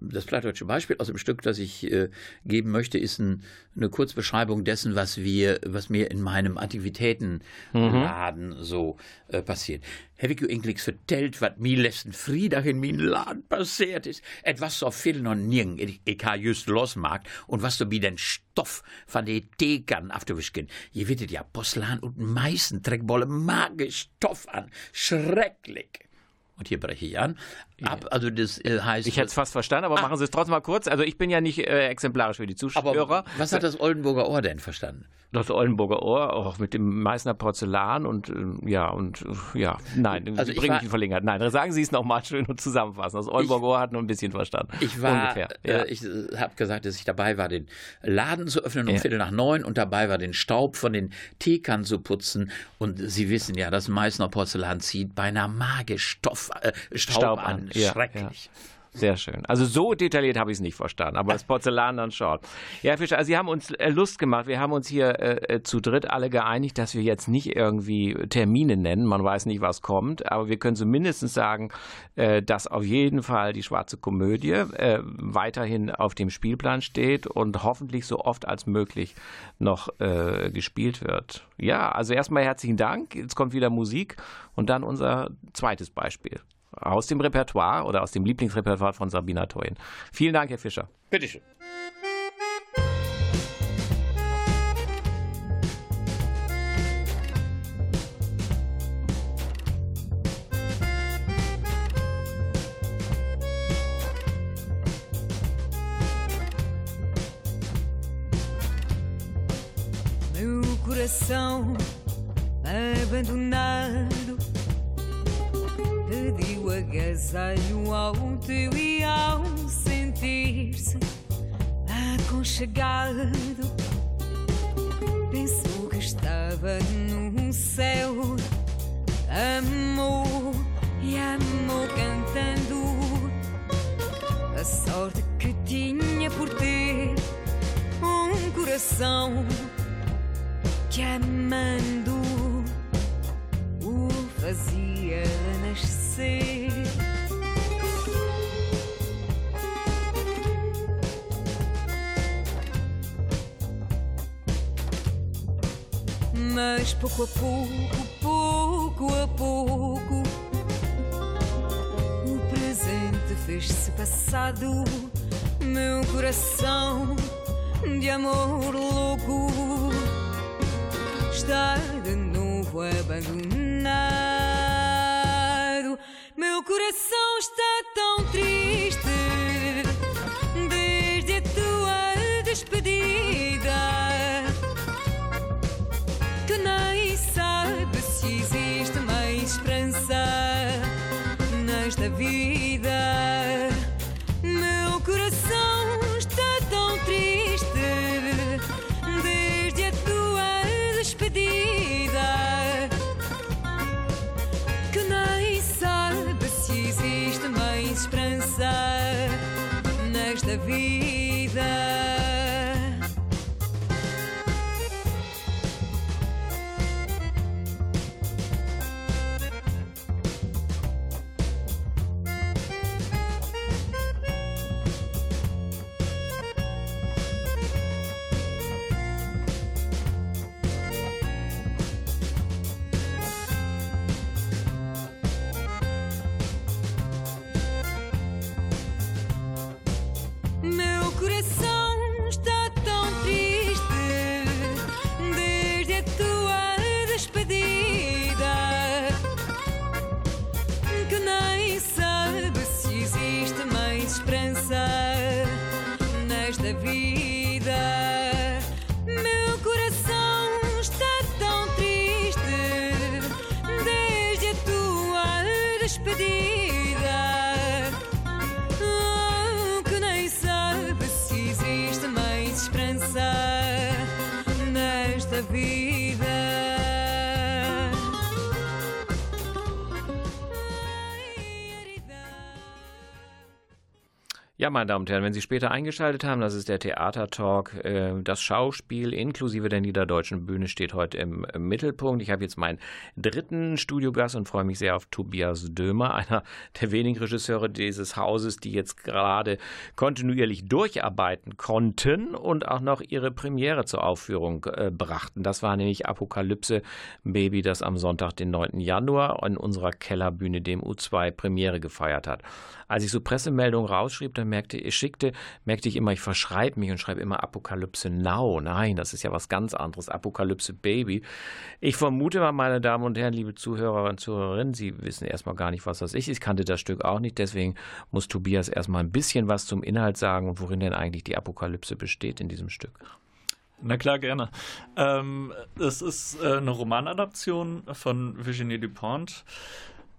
das plattdeutsche Beispiel aus dem Stück, das ich äh, geben möchte, ist ein, eine Kurzbeschreibung dessen, was wir, was mir in meinem Aktivitätenladen mhm. so äh, passiert. Heb ik u enkeliks verteld wat mir letzten Freitag in mijn Laden passiert ist? Etwas so viel noch nie, ich, ich ha just losmarkt und was so wie den Stoff von den Thekern afzuwischen. Je wittet ja, Porzellan und Meißen trägt bolle magisch Stoff an. Schrecklich. Und hier breche ich an, ab. Also das äh, heißt. Ich hätte es fast verstanden, aber ah. machen Sie es trotzdem mal kurz. Also ich bin ja nicht äh, exemplarisch für die Zuschauer. Aber was hat das Oldenburger Ohr denn verstanden? Das Oldenburger Ohr, auch mit dem Meißner Porzellan und äh, ja, und äh, ja, nein, also bringe ich in Verlegenheit. Nein, sagen Sie es nochmal schön und zusammenfassen. Das Oldenburger Ohr hat nur ein bisschen verstanden. Ich war, Ungefähr, äh, ja. ich habe gesagt, dass ich dabei war, den Laden zu öffnen um ja. Viertel nach neun und dabei war, den Staub von den Teekannen zu putzen. Und Sie wissen ja, das Meißner Porzellan zieht beinahe magisch Stoff, äh, Staub, Staub, an. an. Schrecklich. Ja. Sehr schön. Also so detailliert habe ich es nicht verstanden, aber das Porzellan dann schon. Ja, Herr Fischer, also Sie haben uns äh, Lust gemacht. Wir haben uns hier äh, äh, zu dritt alle geeinigt, dass wir jetzt nicht irgendwie Termine nennen. Man weiß nicht, was kommt, aber wir können zumindest sagen, äh, dass auf jeden Fall die schwarze Komödie äh, weiterhin auf dem Spielplan steht und hoffentlich so oft als möglich noch äh, gespielt wird. Ja, also erstmal herzlichen Dank. Jetzt kommt wieder Musik und dann unser zweites Beispiel aus dem Repertoire oder aus dem Lieblingsrepertoire von Sabina Toyen. Vielen Dank, Herr Fischer. Bitteschön. Meu coração abandonado pediu agasalho ao teu e ao sentir-se aconchegado, pensou que estava no céu, amou e amou cantando. A sorte que tinha por ter um coração que amando o fazia nascer você. Mas pouco a pouco, pouco a pouco, o presente fez-se passado. Meu coração de amor louco está de novo abandonado. Meu nesta vida. Ja, meine Damen und Herren, wenn Sie später eingeschaltet haben, das ist der Theatertalk. Äh, das Schauspiel inklusive der Niederdeutschen Bühne steht heute im Mittelpunkt. Ich habe jetzt meinen dritten Studiogast und freue mich sehr auf Tobias Dömer, (laughs) einer der wenigen Regisseure dieses Hauses, die jetzt gerade kontinuierlich durcharbeiten konnten und auch noch ihre Premiere zur Aufführung äh, brachten. Das war nämlich Apokalypse Baby, das am Sonntag, den 9. Januar, in unserer Kellerbühne, dem U2, Premiere gefeiert hat. Als ich so Pressemeldungen rausschrieb, dann merkte, ich schickte, merkte ich immer, ich verschreibe mich und schreibe immer Apokalypse Now. Nein, das ist ja was ganz anderes. Apokalypse Baby. Ich vermute mal, meine Damen und Herren, liebe Zuhörer und Zuhörerinnen, Sie wissen erstmal gar nicht, was das ist. Ich kannte das Stück auch nicht, deswegen muss Tobias erstmal ein bisschen was zum Inhalt sagen und worin denn eigentlich die Apokalypse besteht in diesem Stück. Na klar, gerne. Ähm, es ist äh, eine Romanadaption von Virginie Dupont.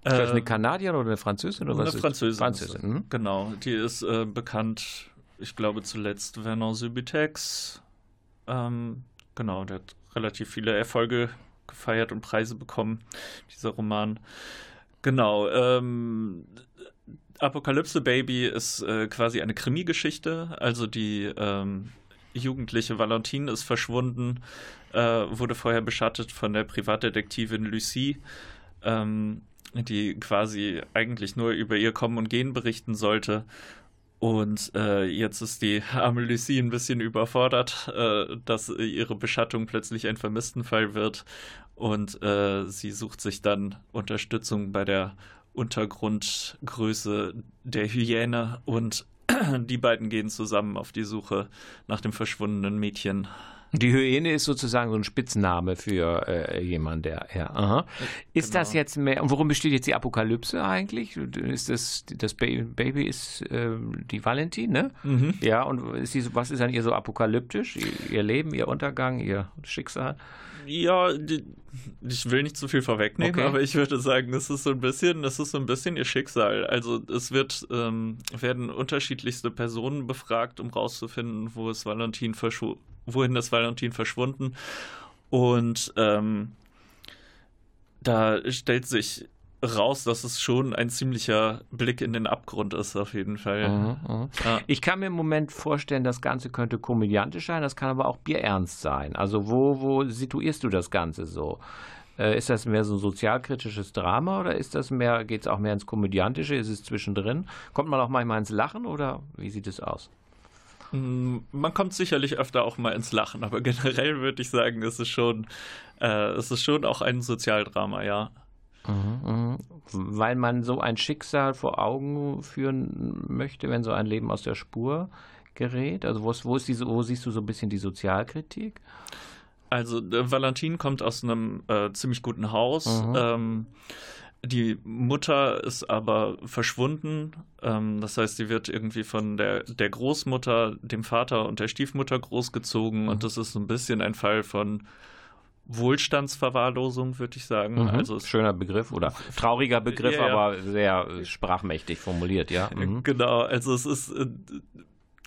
Ist das eine ähm, Kanadierin oder eine Französin? Oder eine Französin. Französin. Mhm. Genau, die ist äh, bekannt, ich glaube zuletzt Vernon Subutex. Ähm, genau, der hat relativ viele Erfolge gefeiert und Preise bekommen, dieser Roman. Genau, ähm, Apokalypse Baby ist äh, quasi eine Krimi-Geschichte. Also die ähm, jugendliche Valentine ist verschwunden, äh, wurde vorher beschattet von der Privatdetektivin Lucie. Ähm, die quasi eigentlich nur über ihr Kommen und Gehen berichten sollte. Und äh, jetzt ist die (laughs) arme Lucie ein bisschen überfordert, äh, dass ihre Beschattung plötzlich ein Vermisstenfall wird. Und äh, sie sucht sich dann Unterstützung bei der Untergrundgröße der Hyäne. Und (clears throat) die beiden gehen zusammen auf die Suche nach dem verschwundenen Mädchen. Die Hyäne ist sozusagen so ein Spitzname für äh, jemanden, der, ja. Aha. Ist genau. das jetzt mehr, und worum besteht jetzt die Apokalypse eigentlich? Ist das, das Baby ist äh, die Valentin, ne? Mhm. Ja, und ist sie, was ist an ihr so apokalyptisch? Ihr, Leben, ihr Untergang, ihr Schicksal? Ja, die, ich will nicht zu viel vorwegnehmen, okay. aber ich würde sagen, das ist so ein bisschen, das ist so ein bisschen ihr Schicksal. Also es wird ähm, werden unterschiedlichste Personen befragt, um rauszufinden, wo es Valentin wohin das Valentin verschwunden. Und ähm, da stellt sich raus, dass es schon ein ziemlicher Blick in den Abgrund ist, auf jeden Fall. Mhm, mh. ja. Ich kann mir im Moment vorstellen, das Ganze könnte komödiantisch sein, das kann aber auch bierernst sein. Also wo, wo situierst du das Ganze so? Äh, ist das mehr so ein sozialkritisches Drama oder ist das mehr, geht es auch mehr ins Komödiantische? Ist es zwischendrin? Kommt man auch manchmal ins Lachen oder wie sieht es aus? Mm, man kommt sicherlich öfter auch mal ins Lachen, aber (laughs) generell würde ich sagen, es ist schon, äh, es ist schon auch ein Sozialdrama, ja. Mhm, mhm. Weil man so ein Schicksal vor Augen führen möchte, wenn so ein Leben aus der Spur gerät? Also wo, ist, wo, ist diese, wo siehst du so ein bisschen die Sozialkritik? Also äh, Valentin kommt aus einem äh, ziemlich guten Haus. Mhm. Ähm, die Mutter ist aber verschwunden. Ähm, das heißt, sie wird irgendwie von der, der Großmutter, dem Vater und der Stiefmutter großgezogen. Mhm. Und das ist so ein bisschen ein Fall von Wohlstandsverwahrlosung, würde ich sagen. Mhm. Also Schöner Begriff oder trauriger Begriff, ja, ja. aber sehr sprachmächtig formuliert, ja. Mhm. Genau, also es ist äh,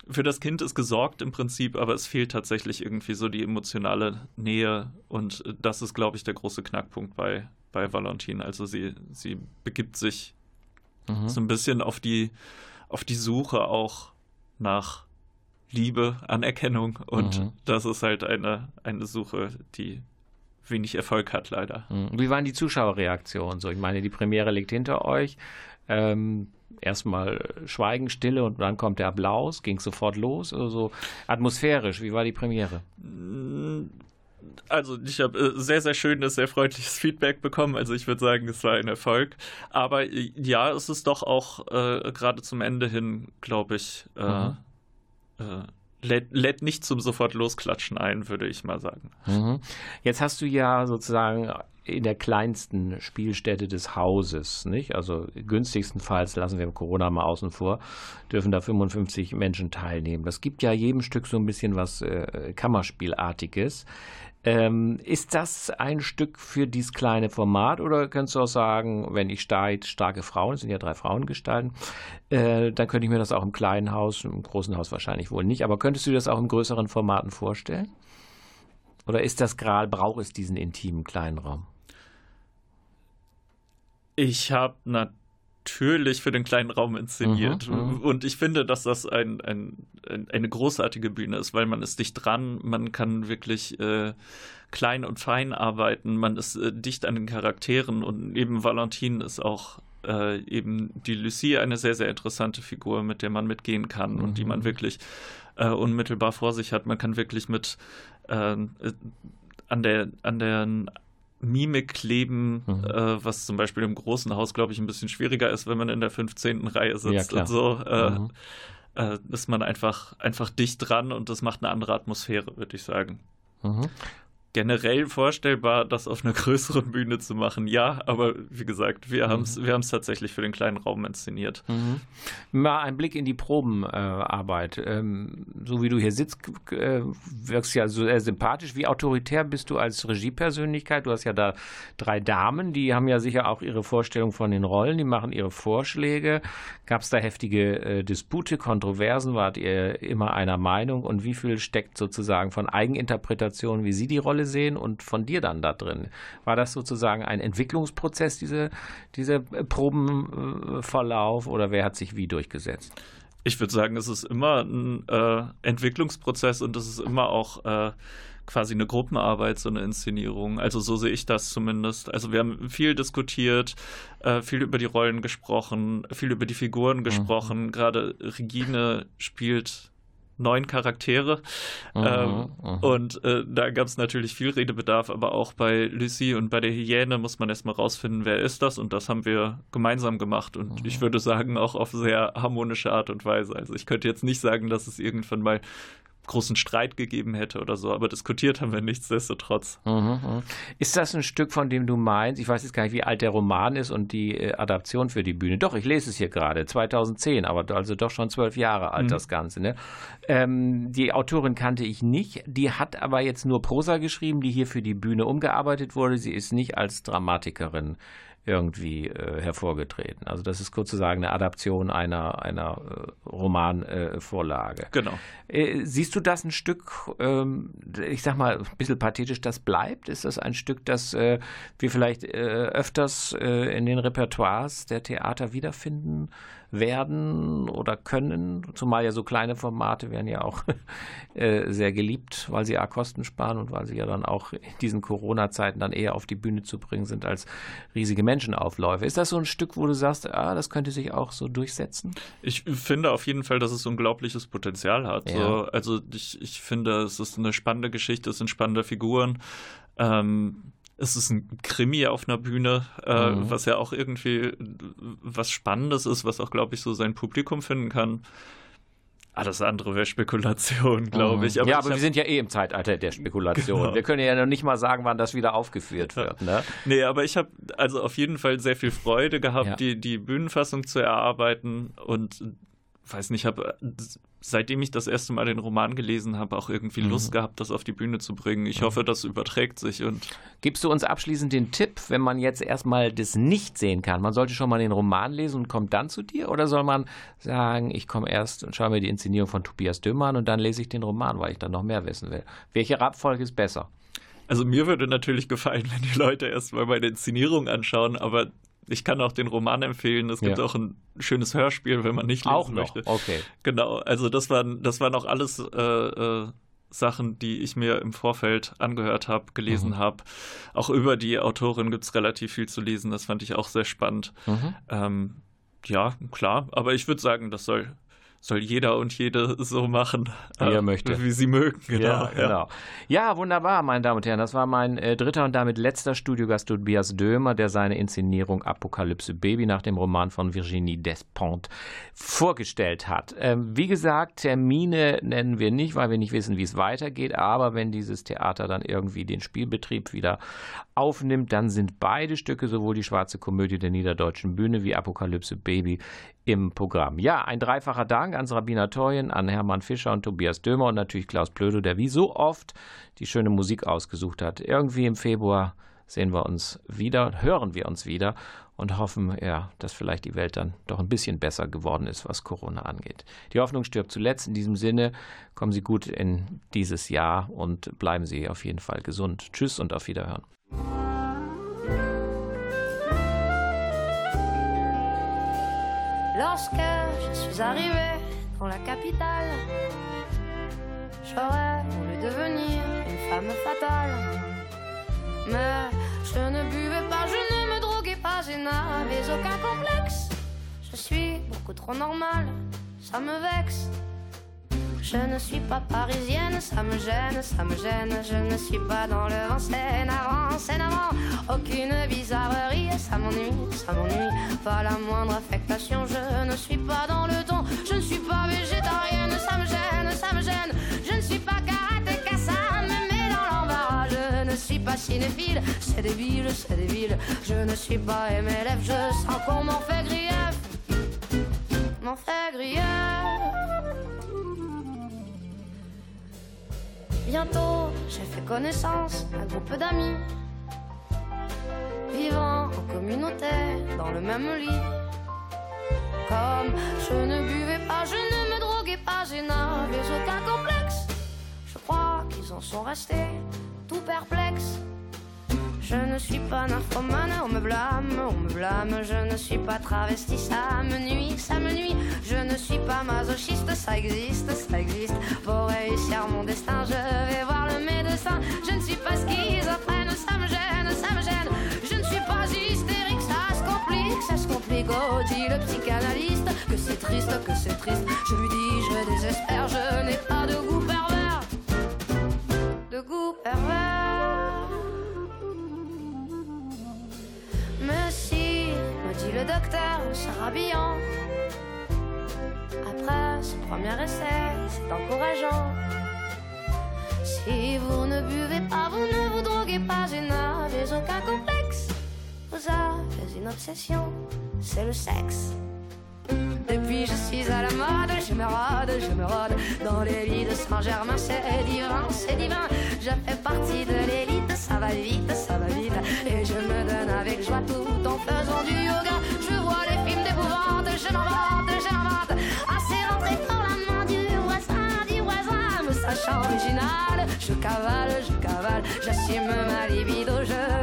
für das Kind ist gesorgt im Prinzip, aber es fehlt tatsächlich irgendwie so die emotionale Nähe und das ist, glaube ich, der große Knackpunkt bei, bei Valentin. Also sie, sie begibt sich mhm. so ein bisschen auf die, auf die Suche auch nach Liebe, Anerkennung und mhm. das ist halt eine, eine Suche, die wenig Erfolg hat, leider. Mhm. Wie waren die Zuschauerreaktionen so? Ich meine, die Premiere liegt hinter euch. Ähm, erstmal Schweigen, Stille und dann kommt der Applaus, ging sofort los. Also atmosphärisch, wie war die Premiere? Also ich habe äh, sehr, sehr schönes, sehr freundliches (laughs) Feedback bekommen. Also ich würde sagen, es war ein Erfolg. Aber äh, ja, es ist doch auch äh, gerade zum Ende hin, glaube ich, äh, mhm. äh, lädt, nicht zum sofort losklatschen ein, würde ich mal sagen. Mhm. Jetzt hast du ja sozusagen in der kleinsten Spielstätte des Hauses, nicht? Also günstigstenfalls lassen wir Corona mal außen vor, dürfen da 55 Menschen teilnehmen. Das gibt ja jedem Stück so ein bisschen was äh, Kammerspielartiges. Ähm, ist das ein Stück für dieses kleine Format oder könntest du auch sagen, wenn ich stark, starke Frauen, es sind ja drei Frauengestalten, äh, dann könnte ich mir das auch im kleinen Haus, im großen Haus wahrscheinlich wohl nicht, aber könntest du dir das auch in größeren Formaten vorstellen? Oder ist das gerade, braucht es diesen intimen kleinen Raum? Ich habe natürlich für den kleinen Raum inszeniert. Mhm, mhm, und ich finde, dass das ein, ein, ein, eine großartige Bühne ist, weil man ist dicht dran, man kann wirklich äh, klein und fein arbeiten, man ist äh, dicht an den Charakteren und eben Valentin ist auch äh, eben die Lucie eine sehr, sehr interessante Figur, mit der man mitgehen kann mhm. und die man mhm. wirklich äh, unmittelbar vor sich hat. Man kann wirklich mit äh, äh, an der, an der Mimik kleben, mhm. äh, was zum Beispiel im großen Haus, glaube ich, ein bisschen schwieriger ist, wenn man in der 15. Reihe sitzt ja, und so. Äh, mhm. äh, ist man einfach, einfach dicht dran und das macht eine andere Atmosphäre, würde ich sagen. Mhm generell vorstellbar, das auf einer größeren Bühne zu machen. Ja, aber wie gesagt, wir mhm. haben es wir tatsächlich für den kleinen Raum inszeniert. Mhm. Mal ein Blick in die Probenarbeit. Äh, ähm, so wie du hier sitzt, äh, wirkst ja so sehr sympathisch. Wie autoritär bist du als Regiepersönlichkeit? Du hast ja da drei Damen, die haben ja sicher auch ihre Vorstellung von den Rollen, die machen ihre Vorschläge. Gab es da heftige äh, Dispute, Kontroversen? Wart ihr immer einer Meinung? Und wie viel steckt sozusagen von Eigeninterpretation, wie sie die Rolle sehen und von dir dann da drin. War das sozusagen ein Entwicklungsprozess, diese, dieser Probenverlauf, oder wer hat sich wie durchgesetzt? Ich würde sagen, es ist immer ein äh, Entwicklungsprozess und es ist immer auch äh, quasi eine Gruppenarbeit, so eine Inszenierung. Also so sehe ich das zumindest. Also wir haben viel diskutiert, äh, viel über die Rollen gesprochen, viel über die Figuren gesprochen. Mhm. Gerade Regine spielt neun Charaktere. Mhm, ähm, mhm. Und äh, da gab es natürlich viel Redebedarf, aber auch bei Lucy und bei der Hyäne muss man erstmal rausfinden, wer ist das. Und das haben wir gemeinsam gemacht. Und mhm. ich würde sagen, auch auf sehr harmonische Art und Weise. Also ich könnte jetzt nicht sagen, dass es irgendwann mal großen Streit gegeben hätte oder so, aber diskutiert haben wir nichtsdestotrotz. Mhm, mhm, ist das ein Stück, von dem du meinst, ich weiß jetzt gar nicht, wie alt der Roman ist und die äh, Adaption für die Bühne. Doch, ich lese es hier gerade, 2010, aber also doch schon zwölf Jahre alt mhm. das Ganze. Ne? Ähm, die Autorin kannte ich nicht, die hat aber jetzt nur Prosa geschrieben, die hier für die Bühne umgearbeitet wurde. Sie ist nicht als Dramatikerin irgendwie äh, hervorgetreten. Also das ist kurz zu sagen eine Adaption einer, einer äh, Romanvorlage. Äh, genau. Äh, siehst du das ein Stück, ähm, ich sag mal ein bisschen pathetisch, das bleibt? Ist das ein Stück, das äh, wir vielleicht äh, öfters in den Repertoires der Theater wiederfinden werden oder können, zumal ja so kleine Formate werden ja auch (laughs) äh, sehr geliebt, weil sie A Kosten sparen und weil sie ja dann auch in diesen Corona-Zeiten dann eher auf die Bühne zu bringen sind als riesige Menschenaufläufe. Ist das so ein Stück, wo du sagst, ah, das könnte sich auch so durchsetzen? Ich finde auf jeden Fall, dass es unglaubliches Potenzial hat. Ja. So, also ich, ich finde, es ist eine spannende Geschichte, es sind spannende Figuren. Ähm, es ist ein Krimi auf einer Bühne, äh, mhm. was ja auch irgendwie was Spannendes ist, was auch, glaube ich, so sein Publikum finden kann. Alles andere wäre Spekulation, glaube mhm. ich. Aber ja, aber wir sind ja eh im Zeitalter der Spekulation. Genau. Wir können ja noch nicht mal sagen, wann das wieder aufgeführt wird. Ne? Nee, aber ich habe also auf jeden Fall sehr viel Freude gehabt, ja. die, die Bühnenfassung zu erarbeiten und weiß nicht, habe seitdem ich das erste Mal den Roman gelesen habe, auch irgendwie mhm. Lust gehabt, das auf die Bühne zu bringen. Ich mhm. hoffe, das überträgt sich. Und Gibst du uns abschließend den Tipp, wenn man jetzt erstmal das nicht sehen kann? Man sollte schon mal den Roman lesen und kommt dann zu dir? Oder soll man sagen, ich komme erst und schaue mir die Inszenierung von Tobias Dömer an und dann lese ich den Roman, weil ich dann noch mehr wissen will? Welche Abfolge ist besser? Also mir würde natürlich gefallen, (laughs) wenn die Leute erstmal meine Inszenierung anschauen, aber ich kann auch den Roman empfehlen. Es gibt ja. auch ein schönes Hörspiel, wenn man nicht lesen auch noch. möchte. Okay. Genau, also das waren, das waren auch alles äh, äh, Sachen, die ich mir im Vorfeld angehört habe, gelesen mhm. habe. Auch über die Autorin gibt es relativ viel zu lesen. Das fand ich auch sehr spannend. Mhm. Ähm, ja, klar, aber ich würde sagen, das soll soll jeder und jede so machen, wie er äh, möchte. Wie sie mögen, genau. Ja, genau. ja wunderbar, meine Damen und Herren. Das war mein äh, dritter und damit letzter Studiogast Tobias Dömer, der seine Inszenierung Apokalypse Baby nach dem Roman von Virginie Despont vorgestellt hat. Ähm, wie gesagt, Termine nennen wir nicht, weil wir nicht wissen, wie es weitergeht. Aber wenn dieses Theater dann irgendwie den Spielbetrieb wieder aufnimmt, dann sind beide Stücke, sowohl die Schwarze Komödie der Niederdeutschen Bühne wie Apokalypse Baby, im Programm. Ja, ein dreifacher Dank an Sabina Torjen, an Hermann Fischer und Tobias Dömer und natürlich Klaus Plödo, der wie so oft die schöne Musik ausgesucht hat. Irgendwie im Februar sehen wir uns wieder, hören wir uns wieder und hoffen, ja, dass vielleicht die Welt dann doch ein bisschen besser geworden ist, was Corona angeht. Die Hoffnung stirbt zuletzt. In diesem Sinne, kommen Sie gut in dieses Jahr und bleiben Sie auf jeden Fall gesund. Tschüss und auf Wiederhören. Lorsque je suis arrivée dans la capitale, j'aurais voulu devenir une femme fatale. Mais je ne buvais pas, je ne me droguais pas et n'avais aucun complexe. Je suis beaucoup trop normale, ça me vexe. Je ne suis pas parisienne, ça me gêne, ça me gêne. Je ne suis pas dans le vent, c'est navrant, c'est. Aucune bizarrerie, ça m'ennuie, ça m'ennuie. Pas la moindre affectation, je ne suis pas dans le ton. Je ne suis pas végétarienne, ça me gêne, ça me gêne. Je ne suis pas karatéka, ça me met dans l'embarras. Je ne suis pas cinéphile, c'est débile, c'est débile. Je ne suis pas MLF, je sens qu'on m'en fait grief. M'en fait grief. Bientôt, j'ai fait connaissance, un groupe d'amis. Vivant en communauté, dans le même lit. Comme je ne buvais pas, je ne me droguais pas, je n'avais aucun complexe. Je crois qu'ils en sont restés tout perplexes. Je ne suis pas nymphomane, on me blâme, on me blâme. Je ne suis pas travesti, ça me nuit, ça me nuit. Je ne suis pas masochiste, ça existe, ça existe. Pour réussir mon destin, je vais voir le médecin. Je ne suis pas schizophrène, ça me gêne, ça me gêne. Je ne suis pas hystérique, ça se complique, ça se complique. Oh, dit le psychanalyste que c'est triste, que c'est triste. Je lui dis, je désespère, je n'ai pas de goût pervers. De goût pervers. Le docteur, rhabillant. Après ce premier essai, c'est encourageant. Si vous ne buvez pas, vous ne vous droguez pas et n'avez aucun complexe. Vous avez une obsession, c'est le sexe. Depuis je suis à la mode, je me rôde, je me rôde Dans les lits de Saint-Germain, c'est divin, c'est divin original, je cavale, je cavale J'assume ma libido, je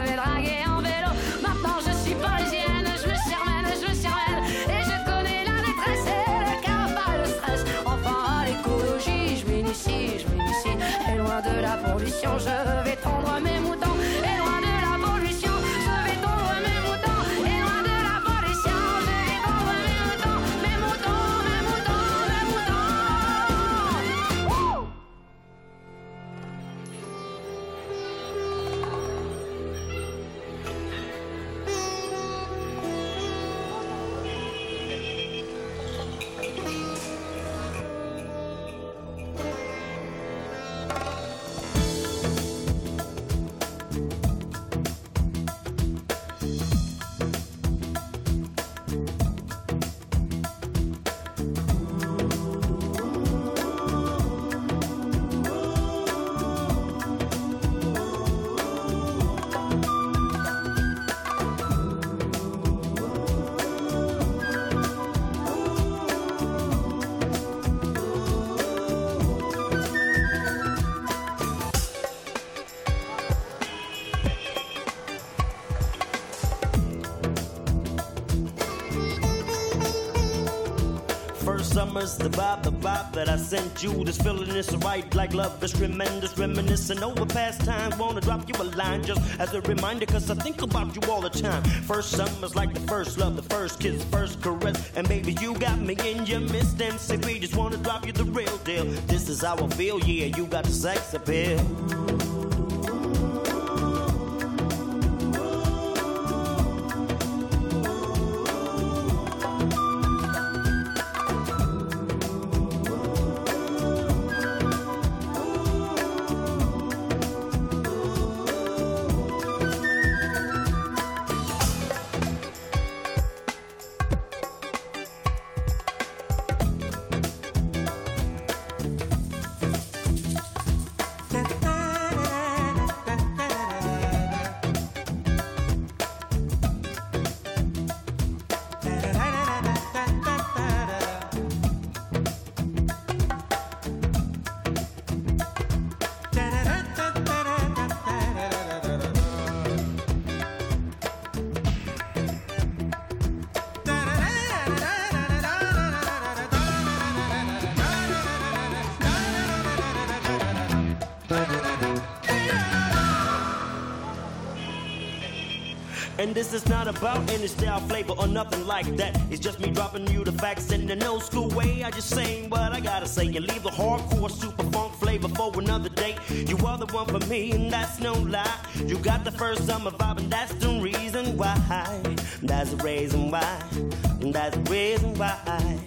you. This feeling is right, like love is tremendous. Reminiscing over past times. Wanna drop you a line just as a reminder, cause I think about you all the time. First summer's like the first love, the first kiss, first caress. And baby, you got me in your midst. and say, we just wanna drop you the real deal. This is how I feel, yeah, you got the sex appeal. This is not about any style, flavor, or nothing like that. It's just me dropping you the facts in an old school way. I just saying what I gotta say and leave the hardcore super funk flavor for another day. You are the one for me, and that's no lie. You got the first summer vibe, and that's the reason why. That's the reason why. That's the reason why.